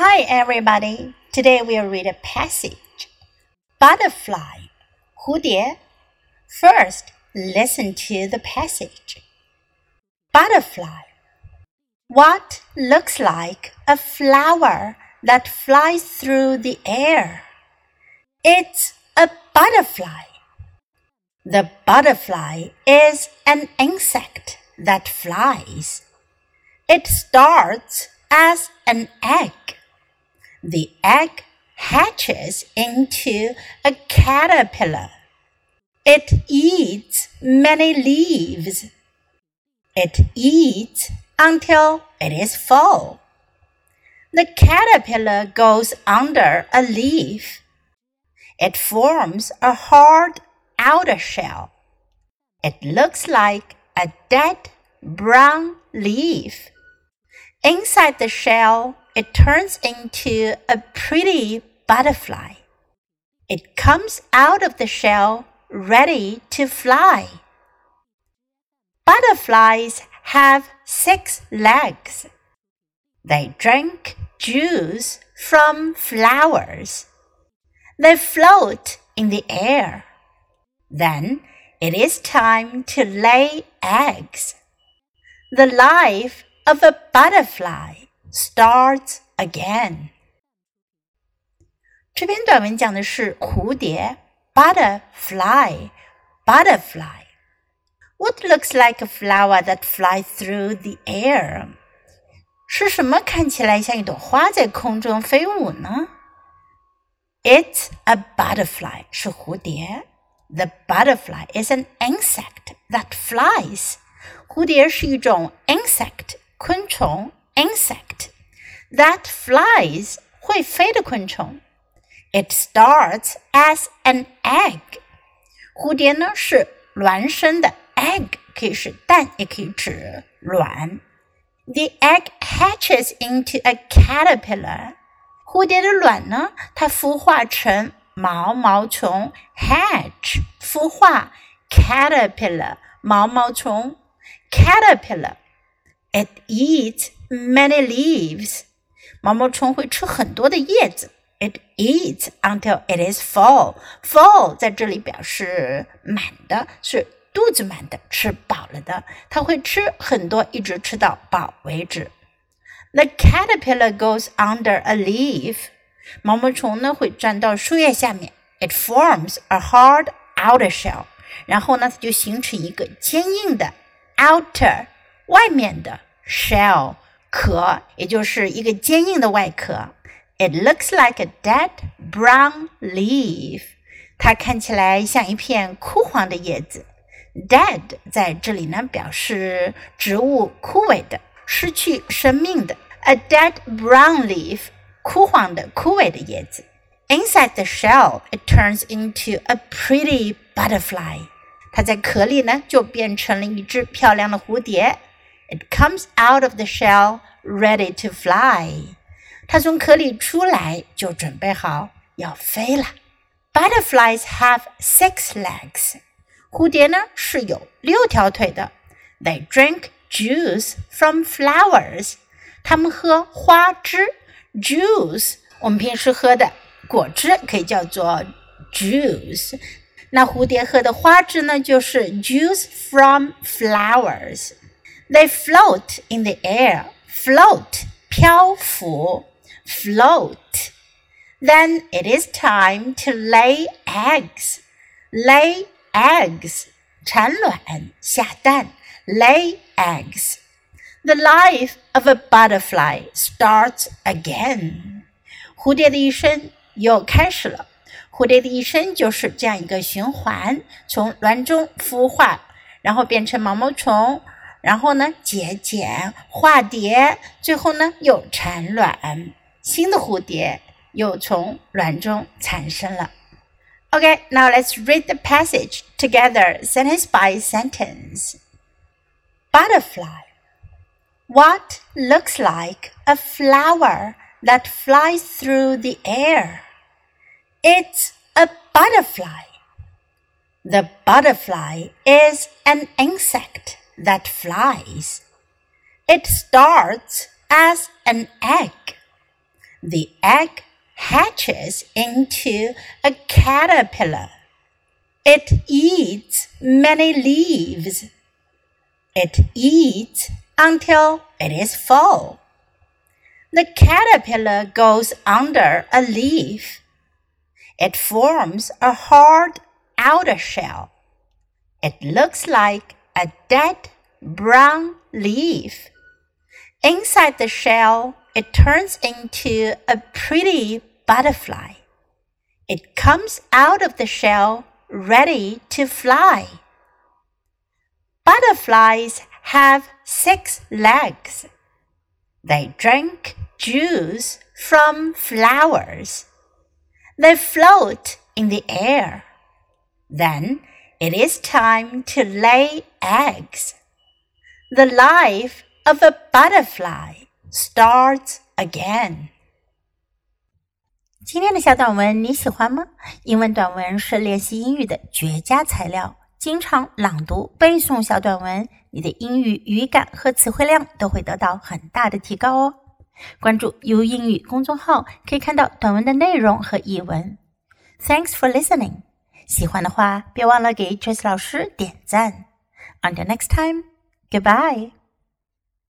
Hi, everybody. Today we'll read a passage. Butterfly, 蝴蝶. First, listen to the passage. Butterfly. What looks like a flower that flies through the air? It's a butterfly. The butterfly is an insect that flies. It starts as an egg. The egg hatches into a caterpillar. It eats many leaves. It eats until it is full. The caterpillar goes under a leaf. It forms a hard outer shell. It looks like a dead brown leaf. Inside the shell, it turns into a pretty butterfly. It comes out of the shell ready to fly. Butterflies have six legs. They drink juice from flowers. They float in the air. Then it is time to lay eggs. The life of a butterfly starts again. 这篇短文讲的是蝴蝶 butterfly butterfly. What looks like a flower that flies through the air? 是什么看起来像一朵花在空中飞舞呢？It's a butterfly，是蝴蝶。The butterfly is an insect that flies。蝴蝶是一种 insect 昆虫 insect that flies 会飞的昆虫。It starts as an egg。蝴蝶呢是卵生的，egg 可以是蛋，也可以指卵。The egg hatches into a caterpillar。蝴蝶的卵呢，它孵化成毛毛虫，hatch 孵化，caterpillar it eats many leaves 毛毛虫会吃很多的叶子 it eats until it is full full 在这里表示满的是肚子满的吃饱了的它会吃很多一直吃到饱为止 the caterpillar goes under a leaf 毛毛虫呢会钻到树叶下面，it forms a hard outer shell，然后呢它就形成一个坚硬的 outer 外面的 shell 壳，也就是一个坚硬的外壳。It looks like a dead brown leaf，它看起来像一片枯黄的叶子。Dead 在这里呢表示植物枯萎的、失去生命的。A dead brown leaf 枯黄的、枯萎的叶子。Inside the shell, it turns into a pretty butterfly. 它在壳里呢，就变成了一只漂亮的蝴蝶。It comes out of the shell ready to fly. 它从壳里出来，就准备好要飞了。Butterflies have six legs. 蝴蝶呢是有六条腿的。They drink juice from flowers. 它们喝花汁。juice 我们平时喝的果汁可以叫做 juice。那蝴蝶喝的花汁呢，就是 juice from flowers。 They float in the air. Float 漂浮，float。Then it is time to lay eggs. Lay eggs 产卵下蛋，lay eggs。the life of a butterfly starts again. 蝴蝶的一生又开始了。蝴蝶的一生就是这样一个循环：从卵中孵化，然后变成毛毛虫， 然后呢结茧化蝶，最后呢又产卵，新的蝴蝶又从卵中产生了。Okay, now let's read the passage together, sentence by sentence. Butterfly what looks like a flower that flies through the air. It's a butterfly. The butterfly is an insect that flies. It starts as an egg. The egg hatches into a caterpillar. It eats many leaves. It eats until it is full. The caterpillar goes under a leaf. It forms a hard outer shell. It looks like a dead brown leaf. Inside the shell, it turns into a pretty butterfly. It comes out of the shell ready to fly. Butterflies have six legs. They drink juice from flowers. They float in the air. Then it is time to lay eggs. The life of a butterfly starts again. 今天的小短文你喜欢吗？英文短文是练习英语的绝佳材料。经常朗读背诵小短文，你的英语语感和词汇量都会得到很大的提高哦。关注 U 英语公众号，可以看到短文的内容和译文。Thanks for listening。 喜欢的话，别忘了给 Trace 老师点赞。Until next time, goodbye.